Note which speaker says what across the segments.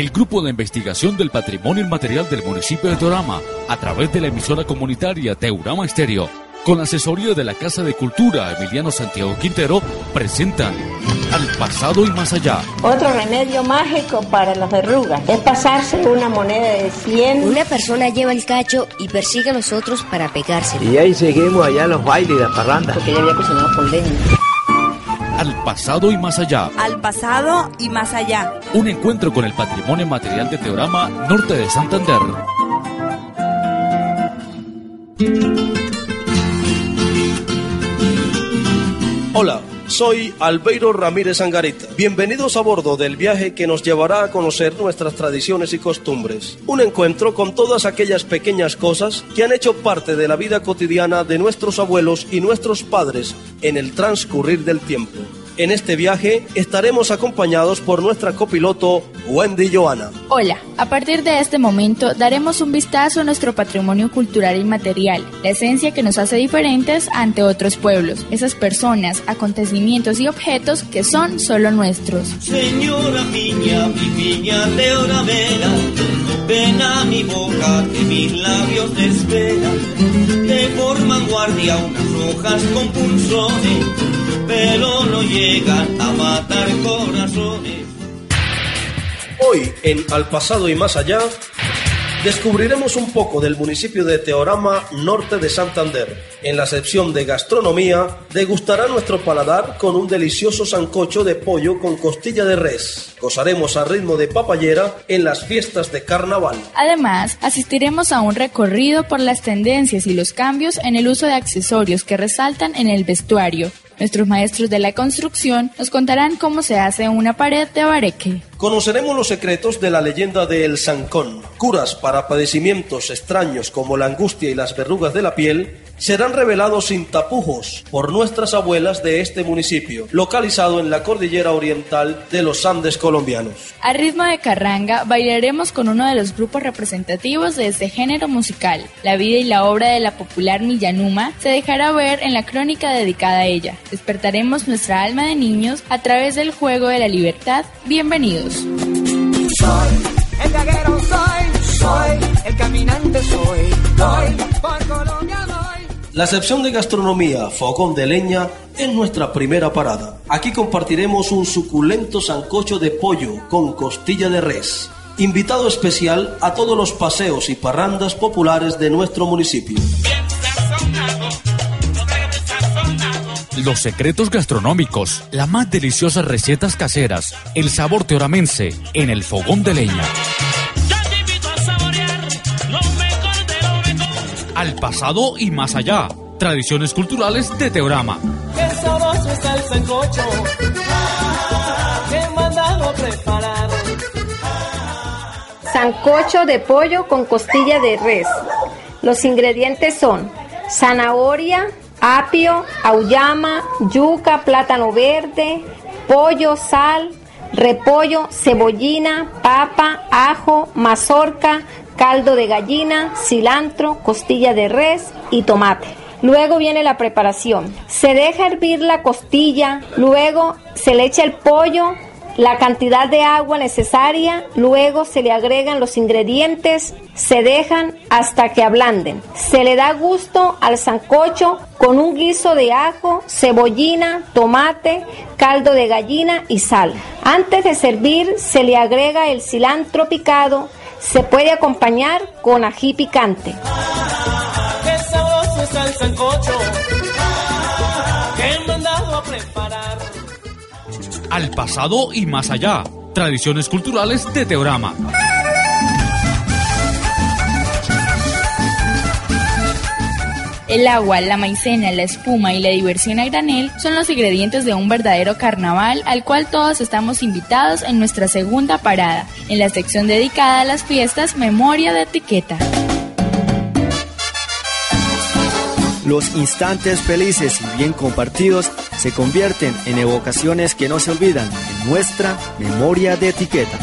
Speaker 1: el Grupo de Investigación del Patrimonio Inmaterial del municipio de Teorama, a través de la emisora comunitaria Teorama Estéreo, con la asesoría de la Casa de Cultura Emiliano Santiago Quintero, presentan Al pasado y más allá.
Speaker 2: Otro remedio mágico para las verrugas es pasarse una moneda de 100.
Speaker 3: Una persona lleva el cacho y persigue a los otros para pegárselo.
Speaker 4: Y ahí seguimos allá los bailes y las parrandas.
Speaker 2: Porque ya había cocinado con leña.
Speaker 1: Al pasado y más allá.
Speaker 5: Al pasado y más allá.
Speaker 1: Un encuentro con el patrimonio material de Teorama Norte de Santander.
Speaker 6: Hola, soy Albeiro Ramírez Angarita. Bienvenidos a bordo del viaje que nos llevará a conocer nuestras tradiciones y costumbres. Un encuentro con todas aquellas pequeñas cosas que han hecho parte de la vida cotidiana de nuestros abuelos y nuestros padres en el transcurrir del tiempo. En este viaje estaremos acompañados por nuestra copiloto Wendy Joana.
Speaker 7: Hola, a partir de este momento daremos un vistazo a nuestro patrimonio cultural y material, la esencia que nos hace diferentes ante otros pueblos, esas personas, acontecimientos y objetos que son solo nuestros.
Speaker 8: Señora piña, mi piña de oravera, ven a mi boca que mis labios te esperan, te forman guardia unas hojas con pulsones pero no llegan a matar corazones.
Speaker 6: Hoy, en Al pasado y más allá, descubriremos un poco del municipio de Teorama, norte de Santander. En la sección de gastronomía, degustará nuestro paladar con un delicioso sancocho de pollo con costilla de res. Gozaremos a ritmo de papayera en las fiestas de carnaval.
Speaker 7: Además, asistiremos a un recorrido por las tendencias y los cambios en el uso de accesorios que resaltan en el vestuario. Nuestros maestros de la construcción nos contarán cómo se hace una pared de bareque.
Speaker 6: Conoceremos los secretos de la leyenda de El Sancón. Curas para padecimientos extraños como la angustia y las verrugas de la piel serán revelados sin tapujos por nuestras abuelas de este municipio, localizado en la cordillera oriental de los Andes colombianos.
Speaker 7: A ritmo de carranga, bailaremos con uno de los grupos representativos de este género musical. La vida y la obra de la popular Millanuma se dejará ver en la crónica dedicada a ella. Despertaremos nuestra alma de niños a través del juego de la libertad. Bienvenidos.
Speaker 9: Soy el gaguero, soy, soy el caminante, soy, doy por Colombia, doy.
Speaker 6: La sección de gastronomía Fogón de Leña es nuestra primera parada. Aquí compartiremos un suculento sancocho de pollo con costilla de res. Invitado especial a todos los paseos y parrandas populares de nuestro municipio.
Speaker 1: Los secretos gastronómicos, las más deliciosas recetas caseras, el sabor teoramense en el fogón de leña. Al pasado y más allá. Tradiciones culturales de Teorama.
Speaker 9: Qué sabroso está el sancocho he mandado preparar.
Speaker 2: Sancocho de pollo con costilla de res. Los ingredientes son zanahoria, apio, auyama, yuca, plátano verde, pollo, sal, repollo, cebollina, papa, ajo, mazorca, caldo de gallina, cilantro, costilla de res y tomate. Luego viene la preparación. Se deja hervir la costilla, luego se le echa el pollo, la cantidad de agua necesaria, luego se le agregan los ingredientes, se dejan hasta que ablanden. Se le da gusto al sancocho con un guiso de ajo, cebollina, tomate, caldo de gallina y sal. Antes de servir se le agrega el cilantro picado, se puede acompañar con ají picante.
Speaker 9: Qué sabroso está el
Speaker 1: Al pasado y más allá. Tradiciones culturales de Teorama.
Speaker 7: El agua, la maicena, la espuma y la diversión a granel son los ingredientes de un verdadero carnaval al cual todos estamos invitados en nuestra segunda parada, en la sección dedicada a las fiestas Memoria de Etiqueta.
Speaker 10: Los instantes felices y bien compartidos se convierten en evocaciones que no se olvidan en nuestra memoria de etiqueta.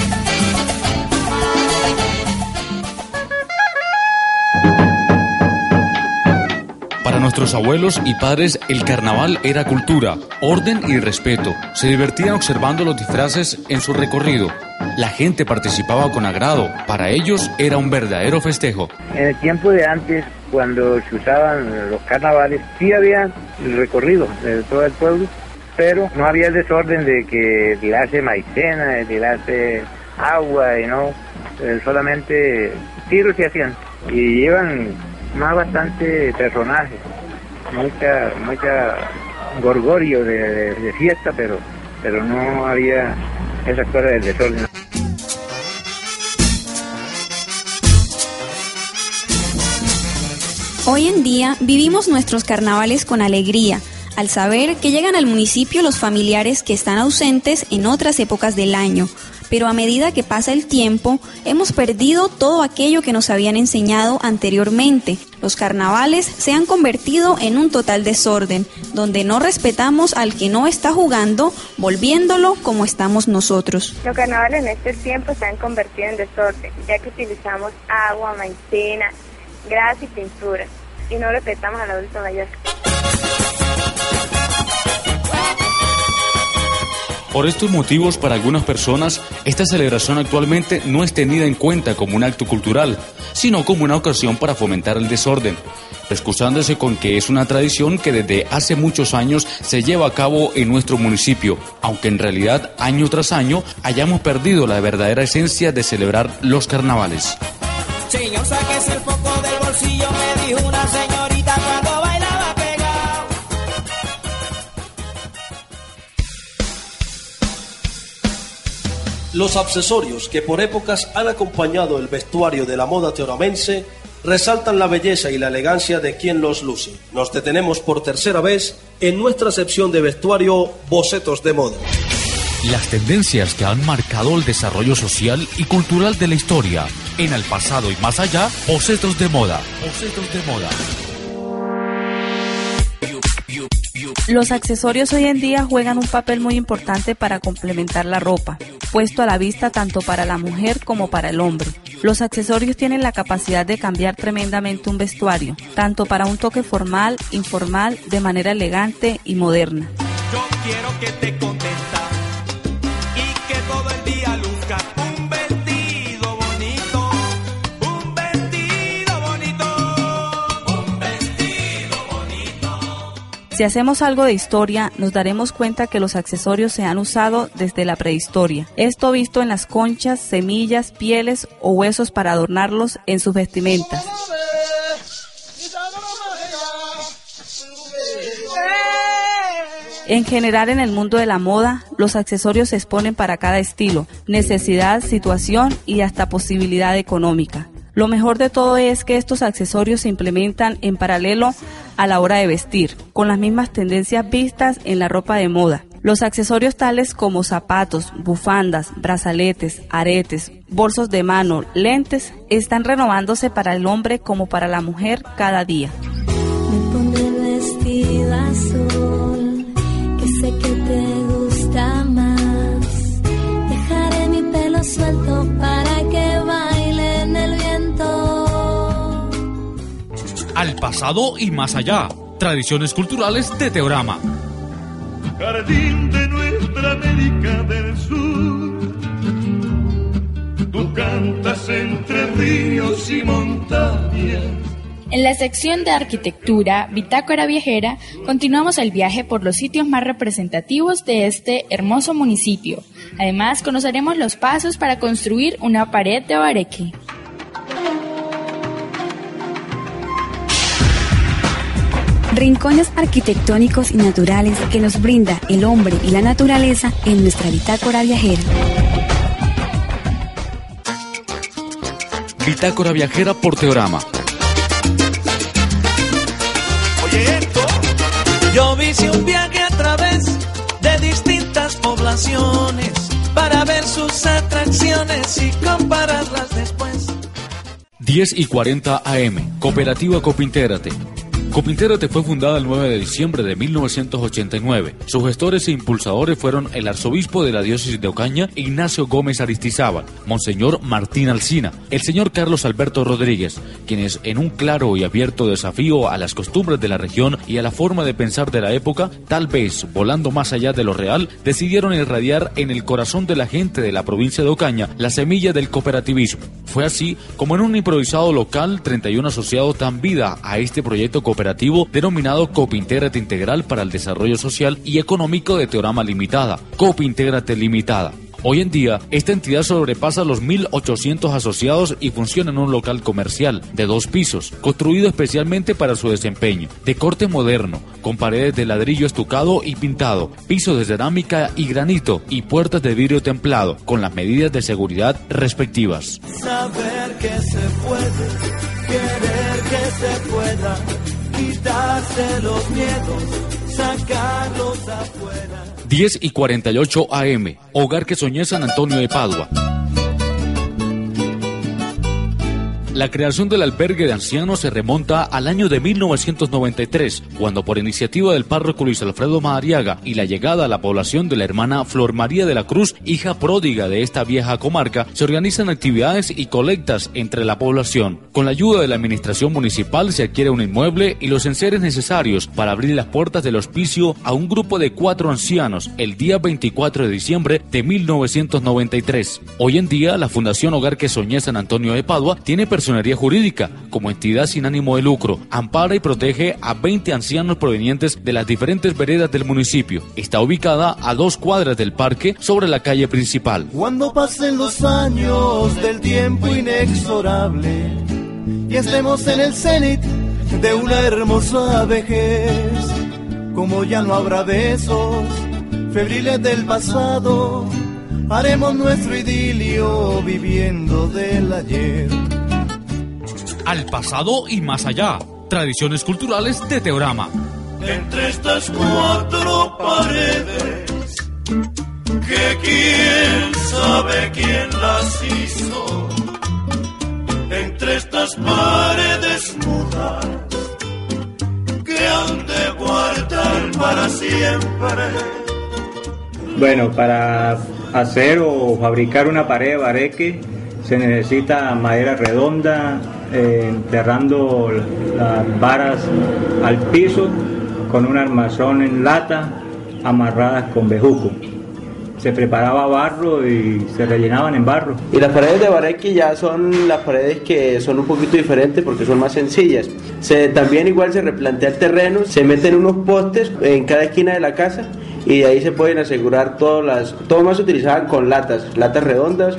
Speaker 1: nuestros abuelos y padres el carnaval era cultura, orden y respeto. Se divertían observando los disfraces en su recorrido. La gente participaba con agrado. Para ellos era un verdadero festejo.
Speaker 11: En el tiempo de antes, cuando se usaban los carnavales, sí había el recorrido de todo el pueblo, pero no había el desorden de que tirase maicena, tirase agua y no, eh, solamente tiros se hacían y llevan más bastante personajes, mucha, mucha gorgorio de, fiesta, pero, pero no había esa cosa del desorden.
Speaker 12: Hoy en día vivimos nuestros carnavales con alegría, al saber que llegan al municipio los familiares que están ausentes en otras épocas del año, pero a medida que pasa el tiempo hemos perdido todo aquello que nos habían enseñado anteriormente. Los carnavales se han convertido en un total desorden, donde no respetamos al que no está jugando, volviéndolo como estamos nosotros.
Speaker 13: Los carnavales en este tiempo se han convertido en desorden, ya que utilizamos agua, maicena, grasa y pintura, y no respetamos al adulto mayor.
Speaker 1: Por estos motivos, para algunas personas, esta celebración actualmente no es tenida en cuenta como un acto cultural, sino como una ocasión para fomentar el desorden, excusándose con que es una tradición que desde hace muchos años se lleva a cabo en nuestro municipio, aunque en realidad año tras año hayamos perdido la verdadera esencia de celebrar los carnavales.
Speaker 9: Señor,
Speaker 6: Los accesorios que por épocas han acompañado el vestuario de la moda teoramense resaltan la belleza y la elegancia de quien los luce. Nos detenemos por tercera vez en nuestra sección de vestuario Bocetos de Moda.
Speaker 1: Las tendencias que han marcado el desarrollo social y cultural de la historia, en el pasado y más allá, bocetos de moda. Bocetos de moda.
Speaker 14: Los accesorios hoy en día juegan un papel muy importante para complementar la ropa, puesto a la vista tanto para la mujer como para el hombre. Los accesorios tienen la capacidad de cambiar tremendamente un vestuario, tanto para un toque formal, informal, de manera elegante y moderna.
Speaker 9: Yo quiero que te
Speaker 14: Si hacemos algo de historia, nos daremos cuenta que los accesorios se han usado desde la prehistoria. Esto visto en las conchas, semillas, pieles o huesos para adornarlos en sus vestimentas. En general en el mundo de la moda, los accesorios se exponen para cada estilo, necesidad, situación y hasta posibilidad económica. Lo mejor de todo es que estos accesorios se implementan en paralelo a la hora de vestir, con las mismas tendencias vistas en la ropa de moda. Los accesorios tales como zapatos, bufandas, brazaletes, aretes, bolsos de mano, lentes, están renovándose para el hombre como para la mujer cada día.
Speaker 15: Me pondré azul, que sé que te gusta más. Dejaré mi pelo suelto
Speaker 1: Al pasado y más allá. Tradiciones culturales de Teorama.
Speaker 16: Jardín de nuestra América del Sur. Tú cantas entre ríos y montañas.
Speaker 7: En la sección de arquitectura, Bitácora Viajera, continuamos el viaje por los sitios más representativos de este hermoso municipio. Además, conoceremos los pasos para construir una pared de bareque.
Speaker 12: Rincones arquitectónicos y naturales que nos brinda el hombre y la naturaleza en nuestra bitácora viajera.
Speaker 1: Bitácora Viajera por Teorama.
Speaker 9: Oye esto, yo hice un viaje a través de distintas poblaciones para ver sus atracciones y compararlas después.
Speaker 1: 10 y 40 AM. Cooperativa Copintégrate. Copinterate fue fundada el 9 de diciembre de 1989. Sus gestores e impulsadores fueron el arzobispo de la diócesis de Ocaña, Ignacio Gómez Aristizábal, Monseñor Martín Alcina, el señor Carlos Alberto Rodríguez, quienes en un claro y abierto desafío a las costumbres de la región y a la forma de pensar de la época, tal vez volando más allá de lo real, decidieron irradiar en el corazón de la gente de la provincia de Ocaña la semilla del cooperativismo. Fue así como en un improvisado local 31 asociados dan vida a este proyecto cooperativo denominado Copintégrate Integral para el Desarrollo Social y Económico de Teorama Limitada, Copintégrate Limitada. Hoy en día, esta entidad sobrepasa los 1.800 asociados y funciona en un local comercial de dos pisos, construido especialmente para su desempeño, de corte moderno, con paredes de ladrillo estucado y pintado, pisos de cerámica y granito y puertas de vidrio templado, con las medidas de seguridad respectivas.
Speaker 9: Saber que se puede, querer que se pueda, quitarse los miedos, sacarlos afuera.
Speaker 1: 10 y 48 AM, Hogar que Soñé San Antonio de Padua. La creación del albergue de ancianos se remonta al año de 1993, cuando por iniciativa del párroco Luis Alfredo Madariaga y la llegada a la población de la hermana Flor María de la Cruz, hija pródiga de esta vieja comarca, se organizan actividades y colectas entre la población. Con la ayuda de la administración municipal se adquiere un inmueble y los enseres necesarios para abrir las puertas del hospicio a un grupo de cuatro ancianos el día 24 de diciembre de 1993. Hoy en día, la Fundación Hogar que Soñé San Antonio de Padua tiene personalidad jurídica como entidad sin ánimo de lucro. Ampara y protege a 20 ancianos provenientes de las diferentes veredas del municipio. Está ubicada a dos cuadras del parque sobre la calle principal.
Speaker 9: Cuando pasen los años del tiempo inexorable y estemos en el cenit de una hermosa vejez, como ya no habrá besos febriles del pasado, haremos nuestro idilio viviendo del ayer.
Speaker 1: Al pasado y más allá. Tradiciones culturales de Teorama.
Speaker 16: Entre estas cuatro paredes, que quién sabe quién las hizo. Entre estas paredes mudas, que han de guardar para siempre.
Speaker 17: Bueno, para hacer o fabricar una pared de bareque se necesita madera redonda, eh, enterrando las varas al piso con un armazón en lata amarradas con bejuco. Se preparaba barro y se rellenaban en barro.
Speaker 18: Y las paredes de Barequi ya son las paredes que son un poquito diferentes porque son más sencillas. Se, también igual se replantea el terreno, se meten unos postes en cada esquina de la casa y de ahí se pueden asegurar todas las, todo más se utilizaban con latas, latas redondas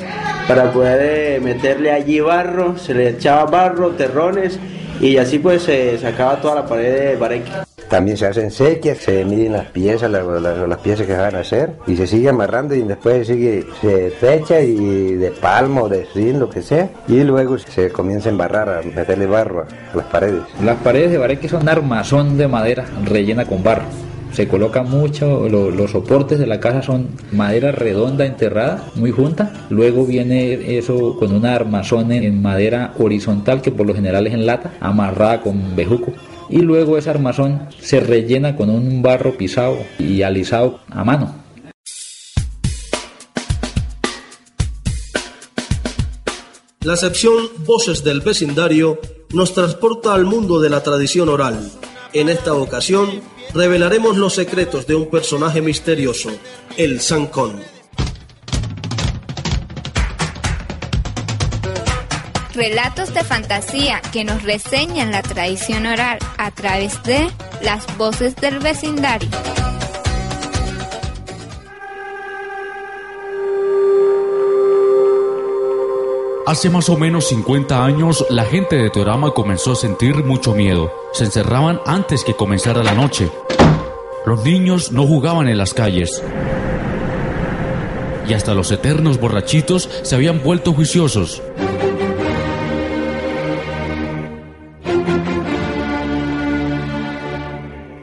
Speaker 18: para poder eh, meterle allí barro, se le echaba barro, terrones y así pues se sacaba toda la pared de Barequi.
Speaker 19: También se hacen sequias, se miden las piezas, las, las- las piezas que se van a hacer y se sigue amarrando y después sigue, se fecha y de palmo, de zinc, lo que sea y luego se comienza a embarrar, a meterle barro a, a las paredes.
Speaker 20: Las paredes de bareque son armazón de madera rellena con barro. Se coloca mucho, lo- los soportes de la casa son madera redonda enterrada, muy junta. Luego viene eso con una armazón en, en madera horizontal que por lo general es en lata, amarrada con bejuco. Y luego ese armazón se rellena con un barro pisado y alisado a mano.
Speaker 6: La sección Voces del Vecindario nos transporta al mundo de la tradición oral. En esta ocasión, revelaremos los secretos de un personaje misterioso, el Sancón.
Speaker 21: Relatos de fantasía que nos reseñan la tradición oral a través de las voces del vecindario.
Speaker 1: Hace más o menos 50 años, la gente de Teorama comenzó a sentir mucho miedo. Se encerraban antes que comenzara la noche. Los niños no jugaban en las calles. Y hasta los eternos borrachitos se habían vuelto juiciosos.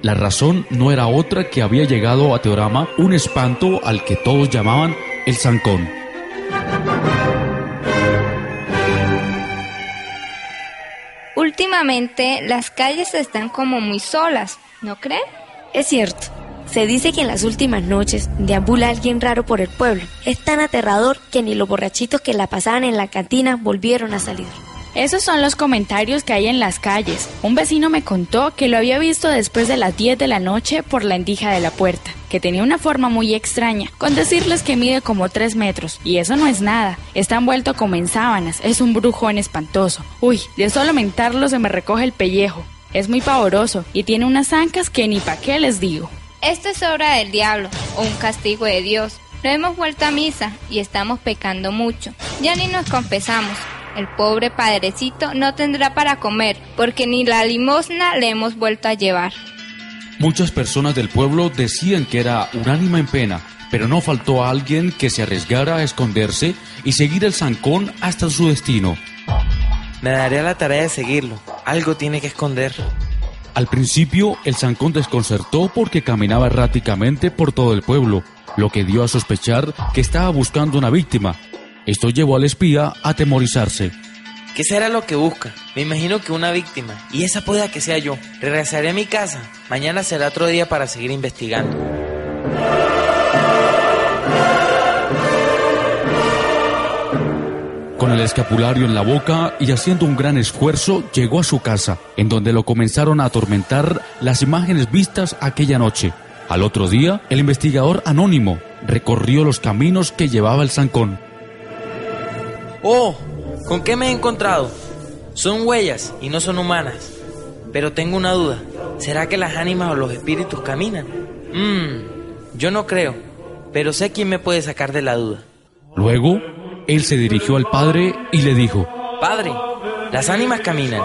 Speaker 1: La razón no era otra que había llegado a Teorama un espanto al que todos llamaban el zancón.
Speaker 21: Últimamente las calles están como muy solas, ¿no creen?
Speaker 22: Es cierto. Se dice que en las últimas noches deambula alguien raro por el pueblo. Es tan aterrador que ni los borrachitos que la pasaban en la cantina volvieron a salir.
Speaker 7: Esos son los comentarios que hay en las calles. Un vecino me contó que lo había visto después de las 10 de la noche por la endija de la puerta, que tenía una forma muy extraña, con decirles que mide como 3 metros. Y eso no es nada, está envuelto como en sábanas, es un brujón espantoso. Uy, de solo mentarlo se me recoge el pellejo. Es muy pavoroso y tiene unas ancas que ni pa' qué les digo.
Speaker 21: Esto es obra del diablo o un castigo de Dios. No hemos vuelto a misa y estamos pecando mucho. Ya ni nos confesamos. El pobre padrecito no tendrá para comer porque ni la limosna le hemos vuelto a llevar.
Speaker 1: Muchas personas del pueblo decían que era un ánima en pena, pero no faltó a alguien que se arriesgara a esconderse y seguir el zancón hasta su destino.
Speaker 23: Me daré a la tarea de seguirlo. Algo tiene que esconder.
Speaker 1: Al principio, el zancón desconcertó porque caminaba erráticamente por todo el pueblo, lo que dio a sospechar que estaba buscando una víctima. Esto llevó al espía a atemorizarse.
Speaker 23: ¿Qué será lo que busca? Me imagino que una víctima. Y esa pueda que sea yo. Regresaré a mi casa. Mañana será otro día para seguir investigando.
Speaker 1: Con el escapulario en la boca y haciendo un gran esfuerzo, llegó a su casa, en donde lo comenzaron a atormentar las imágenes vistas aquella noche. Al otro día, el investigador anónimo recorrió los caminos que llevaba el zancón.
Speaker 23: ¡Oh! ¿Con qué me he encontrado? Son huellas y no son humanas. Pero tengo una duda. ¿Será que las ánimas o los espíritus caminan? Mmm, yo no creo. Pero sé quién me puede sacar de la duda.
Speaker 1: Luego, él se dirigió al padre y le dijo,
Speaker 23: Padre, las ánimas caminan.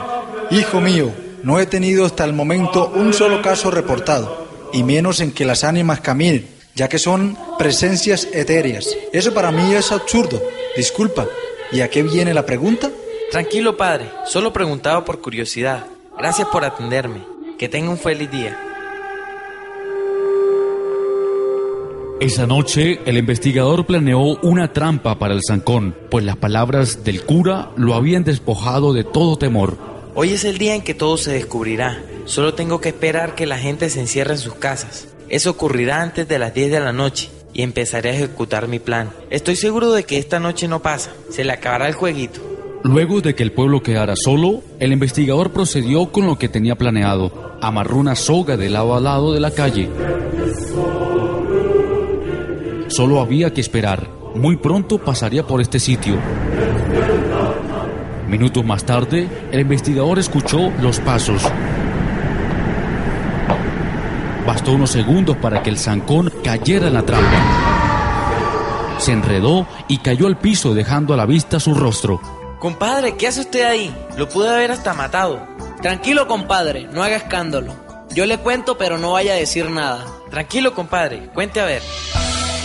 Speaker 24: Hijo mío, no he tenido hasta el momento un solo caso reportado, y menos en que las ánimas caminen, ya que son presencias etéreas. Eso para mí es absurdo. Disculpa, ¿y a qué viene la pregunta?
Speaker 23: Tranquilo, padre. Solo preguntaba por curiosidad. Gracias por atenderme. Que tenga un feliz día.
Speaker 1: Esa noche, el investigador planeó una trampa para el zancón, pues las palabras del cura lo habían despojado de todo temor.
Speaker 23: Hoy es el día en que todo se descubrirá. Solo tengo que esperar que la gente se encierre en sus casas. Eso ocurrirá antes de las 10 de la noche y empezaré a ejecutar mi plan. Estoy seguro de que esta noche no pasa. Se le acabará el jueguito.
Speaker 1: Luego de que el pueblo quedara solo, el investigador procedió con lo que tenía planeado. Amarró una soga de lado a lado de la calle. Solo había que esperar. Muy pronto pasaría por este sitio. Minutos más tarde, el investigador escuchó los pasos. Unos segundos para que el zancón cayera en la trampa. Se enredó y cayó al piso dejando a la vista su rostro.
Speaker 23: Compadre, ¿qué hace usted ahí? Lo pude haber hasta matado.
Speaker 25: Tranquilo, compadre, no haga escándalo. Yo le cuento, pero no vaya a decir nada.
Speaker 23: Tranquilo, compadre, cuente a ver.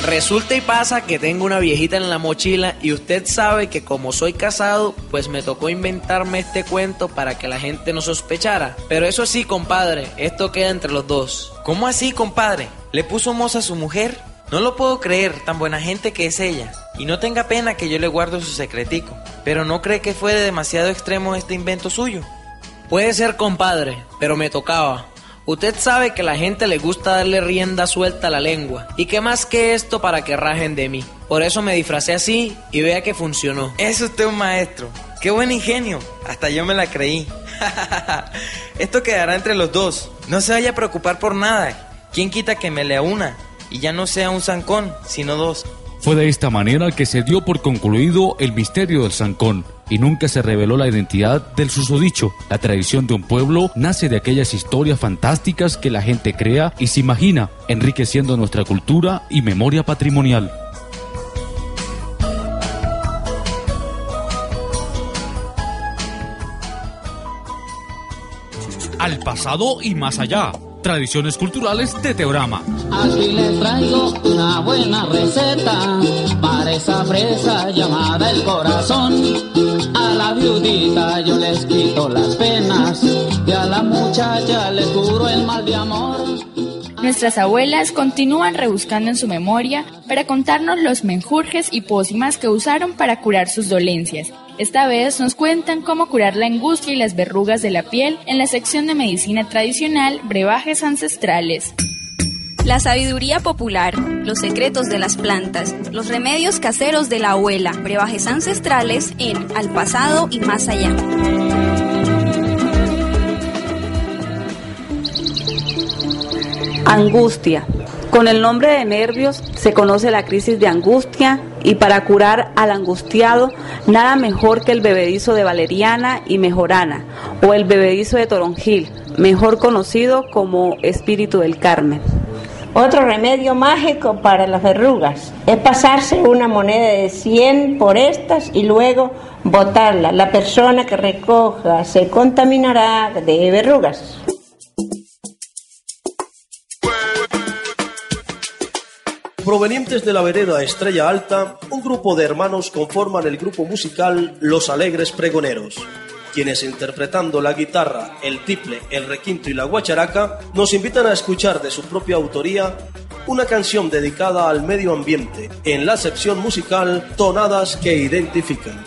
Speaker 25: Resulta y pasa que tengo una viejita en la mochila y usted sabe que como soy casado, pues me tocó inventarme este cuento para que la gente no sospechara. Pero eso sí, compadre, esto queda entre los dos.
Speaker 23: ¿Cómo así, compadre? ¿Le puso moza a su mujer? No lo puedo creer, tan buena gente que es ella. Y no tenga pena que yo le guardo su secretico. Pero ¿no cree que fue de demasiado extremo este invento suyo?
Speaker 25: Puede ser, compadre, pero me tocaba. Usted sabe que la gente le gusta darle rienda suelta a la lengua. ¿Y qué más que esto para que rajen de mí? Por eso me disfracé así y vea que funcionó.
Speaker 23: Es usted un maestro. Qué buen ingenio. Hasta yo me la creí. esto quedará entre los dos. No se vaya a preocupar por nada. ¿Quién quita que me lea una? Y ya no sea un zancón, sino dos.
Speaker 1: Fue de esta manera que se dio por concluido el misterio del zancón y nunca se reveló la identidad del susodicho. La tradición de un pueblo nace de aquellas historias fantásticas que la gente crea y se imagina, enriqueciendo nuestra cultura y memoria patrimonial. Al pasado y más allá. Tradiciones culturales de Teorama.
Speaker 26: Aquí les traigo una buena receta para esa presa llamada el corazón. A la viudita yo les quito las penas y a la muchacha les curo el mal de amor.
Speaker 7: Nuestras abuelas continúan rebuscando en su memoria para contarnos los menjurjes y pócimas que usaron para curar sus dolencias. Esta vez nos cuentan cómo curar la angustia y las verrugas de la piel en la sección de medicina tradicional Brebajes Ancestrales.
Speaker 12: La sabiduría popular, los secretos de las plantas, los remedios caseros de la abuela, brebajes ancestrales en Al pasado y más allá.
Speaker 14: Angustia. Con el nombre de nervios se conoce la crisis de angustia y para curar al angustiado nada mejor que el bebedizo de valeriana y mejorana o el bebedizo de toronjil, mejor conocido como espíritu del Carmen.
Speaker 27: Otro remedio mágico para las verrugas es pasarse una moneda de 100 por estas y luego botarla. La persona que recoja se contaminará de verrugas.
Speaker 6: Provenientes de la vereda Estrella Alta, un grupo de hermanos conforman el grupo musical Los Alegres Pregoneros, quienes interpretando la guitarra, el tiple, el requinto y la guacharaca, nos invitan a escuchar de su propia autoría una canción dedicada al medio ambiente, en la sección musical Tonadas que identifican.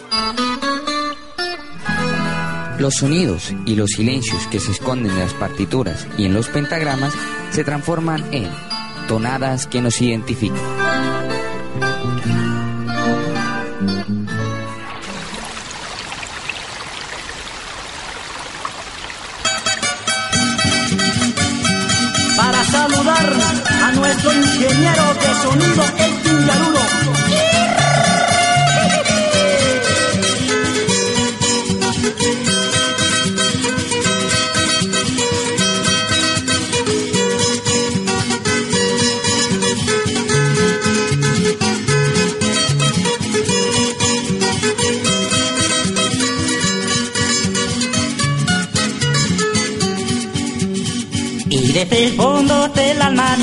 Speaker 28: Los sonidos y los silencios que se esconden en las partituras y en los pentagramas se transforman en tonadas que nos identifican.
Speaker 29: Para saludar a nuestro ingeniero de sonido, el Tingarulo.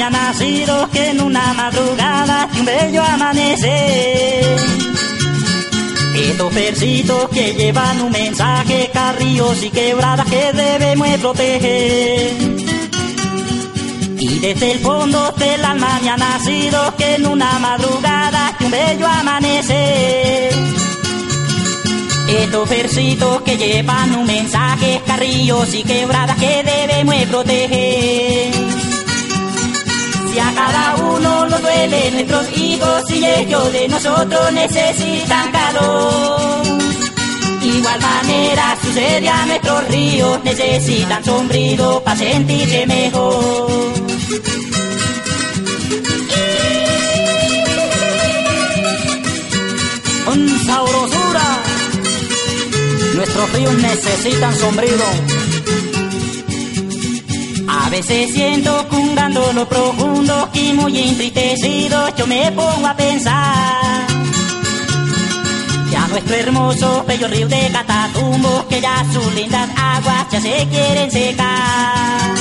Speaker 26: Ha nacido que en una madrugada de un bello amanecer. Estos versitos que llevan un mensaje, carrillos y quebradas que debemos proteger. Y desde el fondo del alma me ha nacido que en una madrugada de un bello amanecer. Estos versitos que llevan un mensaje, carrillos y quebradas que debemos proteger. Si a cada uno lo duele nuestros hijos y ellos de nosotros necesitan calor. Igual manera sucede a nuestros ríos, necesitan sombrido para sentirse mejor.
Speaker 29: Con sabrosura, nuestros ríos necesitan sombrido.
Speaker 26: A veces siento cungando lo profundo y muy entristecido yo me pongo a pensar. Que a nuestro hermoso bello río de Catatumbo que ya sus lindas aguas ya se quieren secar.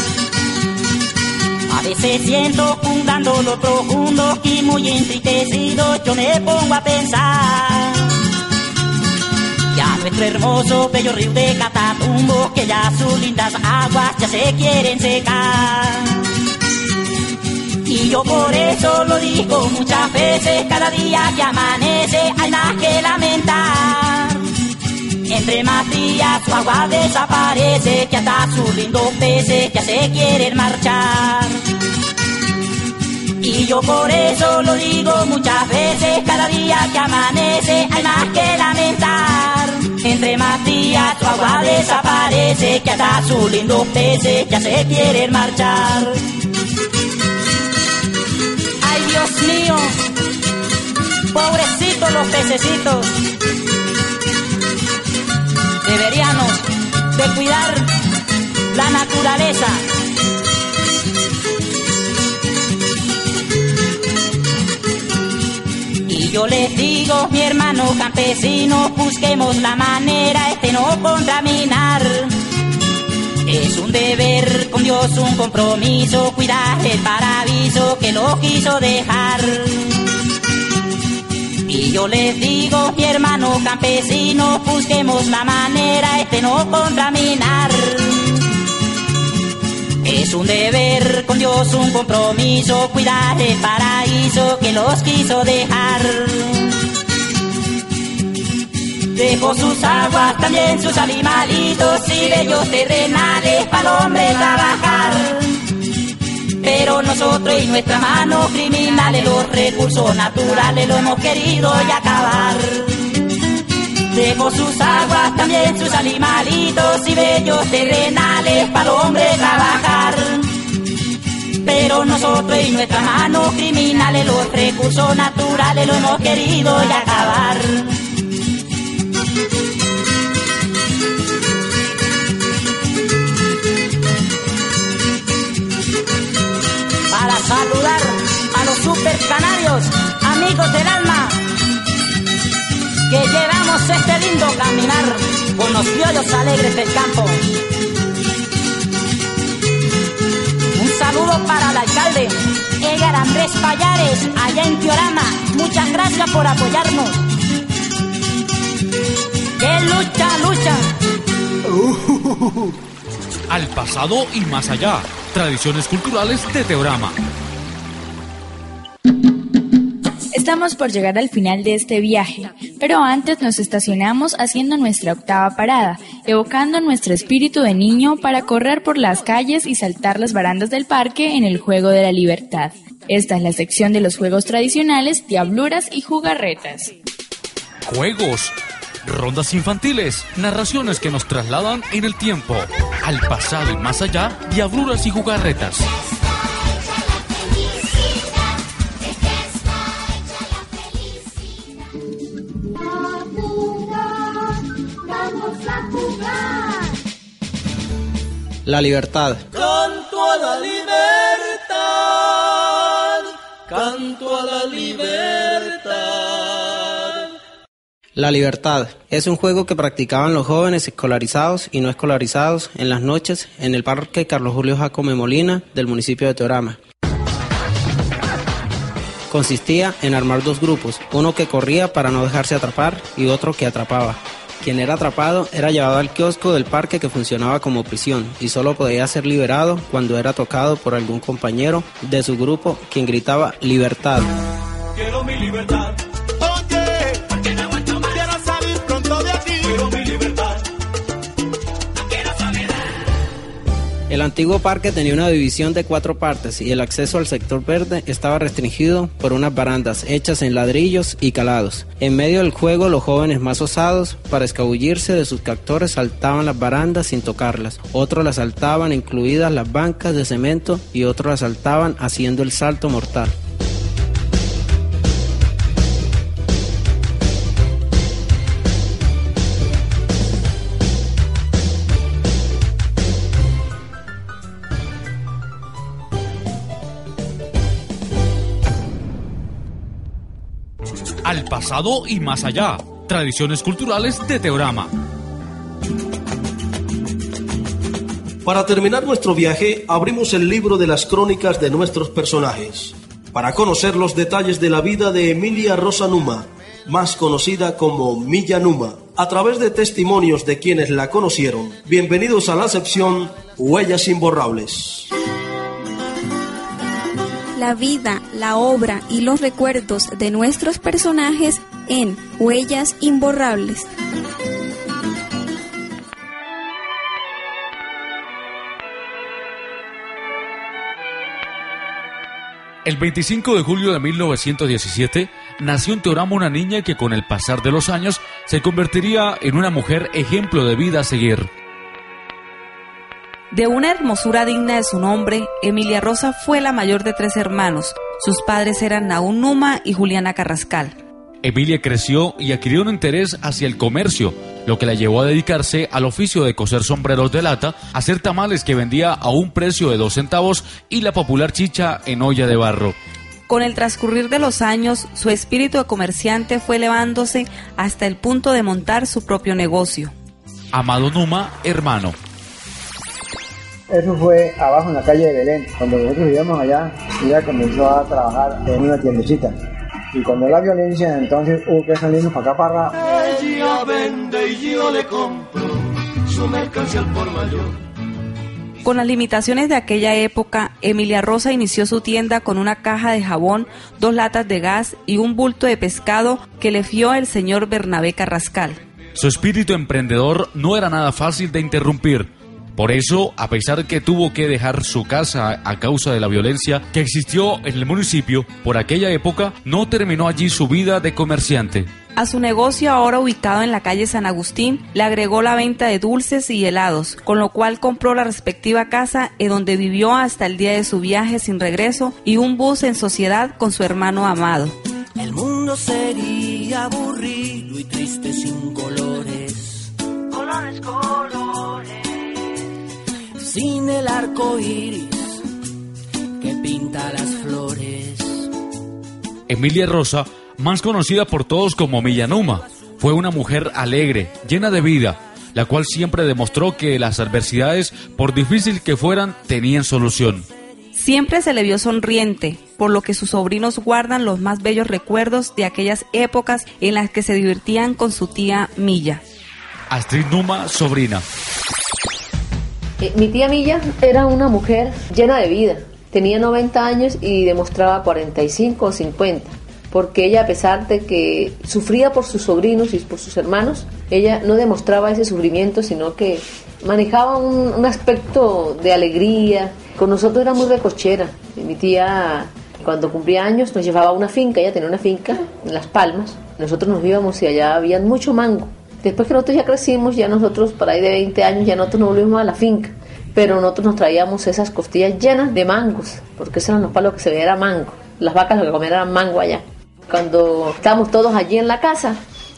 Speaker 26: A veces siento cungando lo profundo y muy entristecido yo me pongo a pensar. que nuestro hermoso bello río de Catatumbo que ya sus lindas aguas ya se quieren secar. Y yo por eso lo digo muchas veces, cada día que amanece hay más que lamentar. Entre más días su agua desaparece, que hasta sus lindos peces ya se quieren marchar. Y yo por eso lo digo muchas veces, cada día que amanece hay más que lamentar. Entre más días tu agua desaparece, que hasta sus lindos peces ya se quieren marchar.
Speaker 29: Ay Dios mío, pobrecitos los pececitos. Deberíamos de cuidar la naturaleza.
Speaker 26: Yo les digo, mi hermano campesino, busquemos la manera este no contaminar. Es un deber con Dios, un compromiso, cuidar el paraíso que lo quiso dejar. Y yo les digo, mi hermano campesino, busquemos la manera este no contaminar. Es un deber con Dios, un compromiso, cuidar el paraíso que los quiso dejar. Dejó sus aguas, también sus animalitos y bellos terrenales para el hombre trabajar. Pero nosotros y nuestras manos criminales, los recursos naturales lo hemos querido ya acabar. Dejó sus aguas, también sus animalitos y bellos terrenales para el hombre trabajar. Pero nosotros y nuestras manos criminales, los recursos naturales lo hemos querido ya acabar. Para saludar a los super canarios, amigos del alma, que llevamos este lindo caminar con los criollos alegres del campo. Un saludo para el alcalde Edgar Andrés Payares, allá en Tiorama. Muchas gracias por apoyarnos. ¡Que lucha, lucha!
Speaker 1: Al pasado y más allá. Tradiciones culturales de Teorama.
Speaker 7: Estamos por llegar al final de este viaje, pero antes nos estacionamos haciendo nuestra octava parada, evocando nuestro espíritu de niño para correr por las calles y saltar las barandas del parque en el juego de la libertad. Esta es la sección de los juegos tradicionales, diabluras y jugarretas.
Speaker 1: Juegos, rondas infantiles, narraciones que nos trasladan en el tiempo, al pasado y más allá, diabluras y jugarretas.
Speaker 25: La libertad.
Speaker 16: Canto a la libertad, canto a la libertad.
Speaker 25: La libertad es un juego que practicaban los jóvenes escolarizados y no escolarizados en las noches en el Parque Carlos Julio Jacome Molina del municipio de Teorama. Consistía en armar dos grupos, uno que corría para no dejarse atrapar y otro que atrapaba. Quien era atrapado era llevado al kiosco del parque que funcionaba como prisión y solo podía ser liberado cuando era tocado por algún compañero de su grupo quien gritaba libertad.
Speaker 16: Quiero mi libertad.
Speaker 25: Antiguo parque tenía una división de cuatro partes y el acceso al sector verde estaba restringido por unas barandas hechas en ladrillos y calados. En medio del juego, los jóvenes más osados, para escabullirse de sus captores, saltaban las barandas sin tocarlas. Otros las saltaban, incluidas las bancas de cemento, y otros las saltaban haciendo el salto mortal.
Speaker 1: Pasado y más allá. Tradiciones culturales de Teorama.
Speaker 6: Para terminar nuestro viaje, abrimos el libro de las crónicas de nuestros personajes, para conocer los detalles de la vida de Emilia Rosa Numa, más conocida como Milla Numa, a través de testimonios de quienes la conocieron. Bienvenidos a la sección Huellas Imborrables.
Speaker 12: La vida, la obra y los recuerdos de nuestros personajes en Huellas Imborrables.
Speaker 1: El 25 de julio de 1917 nació en Teorama una niña que con el pasar de los años se convertiría en una mujer ejemplo de vida a seguir.
Speaker 14: De una hermosura digna de su nombre, Emilia Rosa fue la mayor de tres hermanos. Sus padres eran Naún Numa y Juliana Carrascal.
Speaker 1: Emilia creció y adquirió un interés hacia el comercio, lo que la llevó a dedicarse al oficio de coser sombreros de lata, hacer tamales que vendía a un precio de dos centavos y la popular chicha en olla de barro.
Speaker 14: Con el transcurrir de los años, su espíritu de comerciante fue elevándose hasta el punto de montar su propio negocio.
Speaker 1: Amado Numa, hermano.
Speaker 30: Eso fue abajo en la calle de Belén. Cuando nosotros vivíamos allá, ella comenzó a trabajar en una tiendecita. Y cuando la violencia, entonces hubo que salirnos para acá para.
Speaker 16: Ella vende y yo le compro su mercancía al por mayor.
Speaker 14: Con las limitaciones de aquella época, Emilia Rosa inició su tienda con una caja de jabón, dos latas de gas y un bulto de pescado que le fió el señor Bernabé Carrascal.
Speaker 1: Su espíritu emprendedor no era nada fácil de interrumpir. Por eso, a pesar que tuvo que dejar su casa a causa de la violencia que existió en el municipio por aquella época, no terminó allí su vida de comerciante.
Speaker 14: A su negocio, ahora ubicado en la calle San Agustín, le agregó la venta de dulces y helados, con lo cual compró la respectiva casa en donde vivió hasta el día de su viaje sin regreso y un bus en sociedad con su hermano amado.
Speaker 31: El mundo sería aburrido y triste sin colores. Colores, colores. Sin el arco iris que pinta las flores.
Speaker 1: Emilia Rosa, más conocida por todos como Millanuma, fue una mujer alegre, llena de vida, la cual siempre demostró que las adversidades, por difícil que fueran, tenían solución.
Speaker 14: Siempre se le vio sonriente, por lo que sus sobrinos guardan los más bellos recuerdos de aquellas épocas en las que se divertían con su tía Milla.
Speaker 1: Astrid Numa, sobrina.
Speaker 32: Eh, mi tía Milla era una mujer llena de vida. Tenía 90 años y demostraba 45 o 50. Porque ella, a pesar de que sufría por sus sobrinos y por sus hermanos, ella no demostraba ese sufrimiento, sino que manejaba un, aspecto de alegría. Con nosotros era muy recochera. Mi tía, cuando cumplía años, nos llevaba a una finca. Ella tenía una finca en Las Palmas. Nosotros nos íbamos y allá había mucho mango. Después que nosotros ya crecimos, ya nosotros, para ahí de 20 años, ya nosotros nos volvimos a la finca. Pero nosotros nos traíamos esas costillas llenas de mangos, porque esos eran los palos que se veía era mango. Las vacas lo que comían era mango allá. Cuando estábamos todos allí en la casa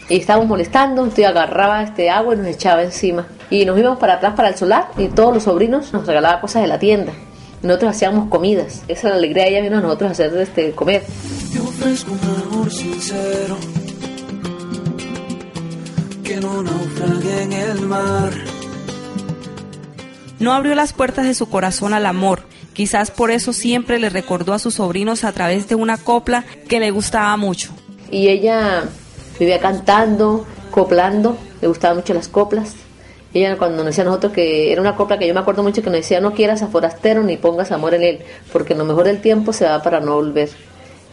Speaker 32: y estábamos molestando, usted agarraba este agua y nos echaba encima. Y nos íbamos para atrás para el solar y todos los sobrinos nos regalaban cosas de la tienda. Nosotros hacíamos comidas. Esa era la alegría ella vino a nosotros a hacer este, comer.
Speaker 31: Te ofrezco un amor sincero que no naufrague en el mar.
Speaker 14: No abrió las puertas de su corazón al amor. Quizás por eso siempre le recordó a sus sobrinos a través de una copla que le gustaba mucho.
Speaker 32: Y ella vivía cantando, coplando, le gustaban mucho las coplas. Ella cuando nos decía a nosotros que era una copla que yo me acuerdo mucho que nos decía no quieras a forastero ni pongas amor en él, porque en lo mejor del tiempo se va para no volver.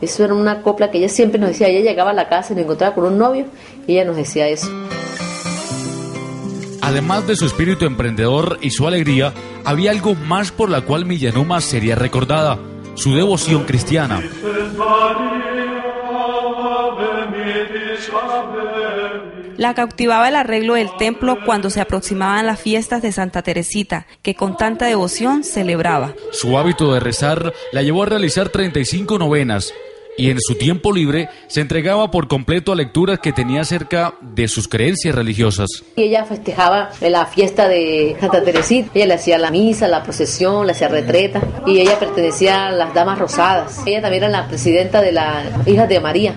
Speaker 32: Eso era una copla que ella siempre nos decía, ella llegaba a la casa y nos encontraba con un novio y ella nos decía eso.
Speaker 1: Además de su espíritu emprendedor y su alegría, había algo más por la cual Millanuma sería recordada, su devoción cristiana.
Speaker 14: La cautivaba el arreglo del templo cuando se aproximaban las fiestas de Santa Teresita, que con tanta devoción celebraba.
Speaker 1: Su hábito de rezar la llevó a realizar 35 novenas y en su tiempo libre se entregaba por completo a lecturas que tenía acerca de sus creencias religiosas.
Speaker 32: Y ella festejaba la fiesta de Santa Teresita. Ella le hacía la misa, la procesión, le hacía retreta. Y ella pertenecía a las Damas Rosadas. Ella también era la presidenta de las Hijas de María.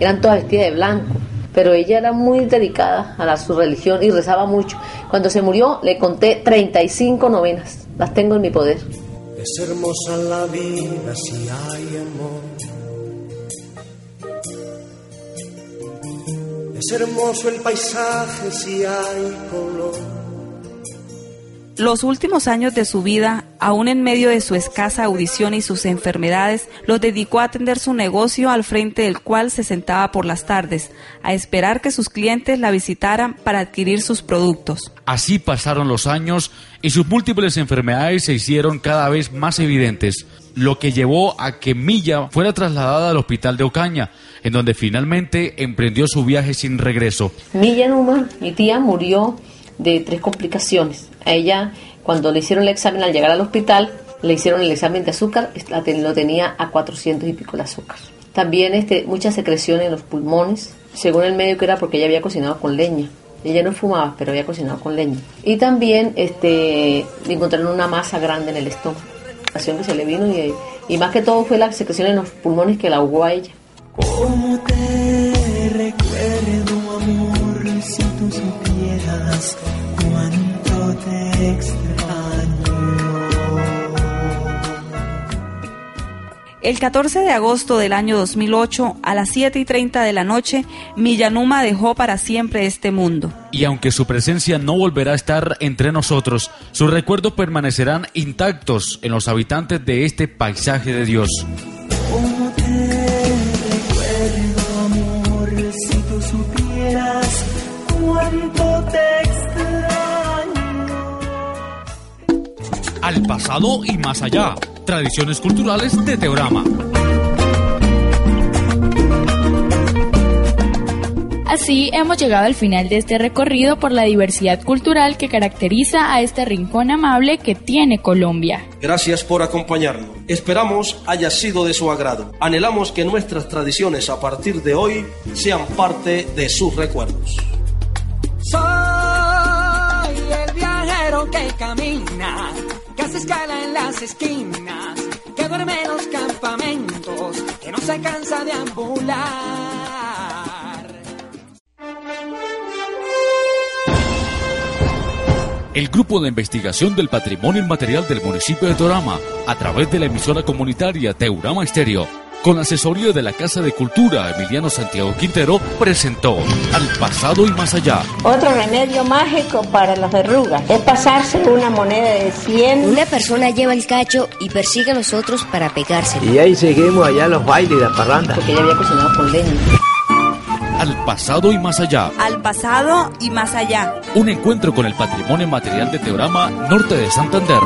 Speaker 32: Eran todas vestidas de blanco. Pero ella era muy dedicada a la, su religión y rezaba mucho. Cuando se murió le conté 35 novenas. Las tengo en mi poder.
Speaker 31: Es hermosa la vida si hay amor. Es hermoso el paisaje si hay color.
Speaker 14: Los últimos años de su vida, aún en medio de su escasa audición y sus enfermedades, los dedicó a atender su negocio al frente del cual se sentaba por las tardes, a esperar que sus clientes la visitaran para adquirir sus productos.
Speaker 1: Así pasaron los años y sus múltiples enfermedades se hicieron cada vez más evidentes, lo que llevó a que Milla fuera trasladada al hospital de Ocaña, en donde finalmente emprendió su viaje sin regreso.
Speaker 32: Milla Numa, mi tía, murió de tres complicaciones. A ella, cuando le hicieron el examen al llegar al hospital, le hicieron el examen de azúcar, lo tenía a 400 y pico el azúcar. También este, mucha secreción en los pulmones, según el médico era porque ella había cocinado con leña. Ella no fumaba, pero había cocinado con leña. Y también este, encontraron una masa grande en el estómago. La que se le vino y, y más que todo fue la secreción en los pulmones que la ahogó a ella.
Speaker 31: ¿Cómo te recuerdo, amor, si tú supieras cuánto te extraño?
Speaker 14: El 14 de agosto del año 2008, a las 7 y 30 de la noche, Millanuma dejó para siempre este mundo.
Speaker 1: Y aunque su presencia no volverá a estar entre nosotros, sus recuerdos permanecerán intactos en los habitantes de este paisaje de Dios. Pasado y más allá. Tradiciones culturales de Teorama.
Speaker 7: Así hemos llegado al final de este recorrido por la diversidad cultural que caracteriza a este rincón amable que tiene Colombia.
Speaker 6: Gracias por acompañarnos. Esperamos haya sido de su agrado. Anhelamos que nuestras tradiciones a partir de hoy sean parte de sus recuerdos.
Speaker 33: Soy el viajero que camina, que hace escala en las esquinas, que duerme en los campamentos, que no se cansa de ambular.
Speaker 1: El Grupo de Investigación del Patrimonio Inmaterial del municipio de Torama, a través de la emisora comunitaria Teurama Estéreo, con asesoría de la Casa de Cultura Emiliano Santiago Quintero, presentó Al pasado y más allá.
Speaker 27: Otro remedio mágico para las verrugas es pasarse una moneda de 100.
Speaker 22: Una persona lleva el cacho y persigue a los otros para pegárselo.
Speaker 34: Y ahí seguimos allá los bailes de la parranda.
Speaker 32: Porque ella había cocinado con leña.
Speaker 1: Al pasado y más allá.
Speaker 12: Al pasado y más allá.
Speaker 1: Un encuentro con el patrimonio material de Teorama Norte de Santander.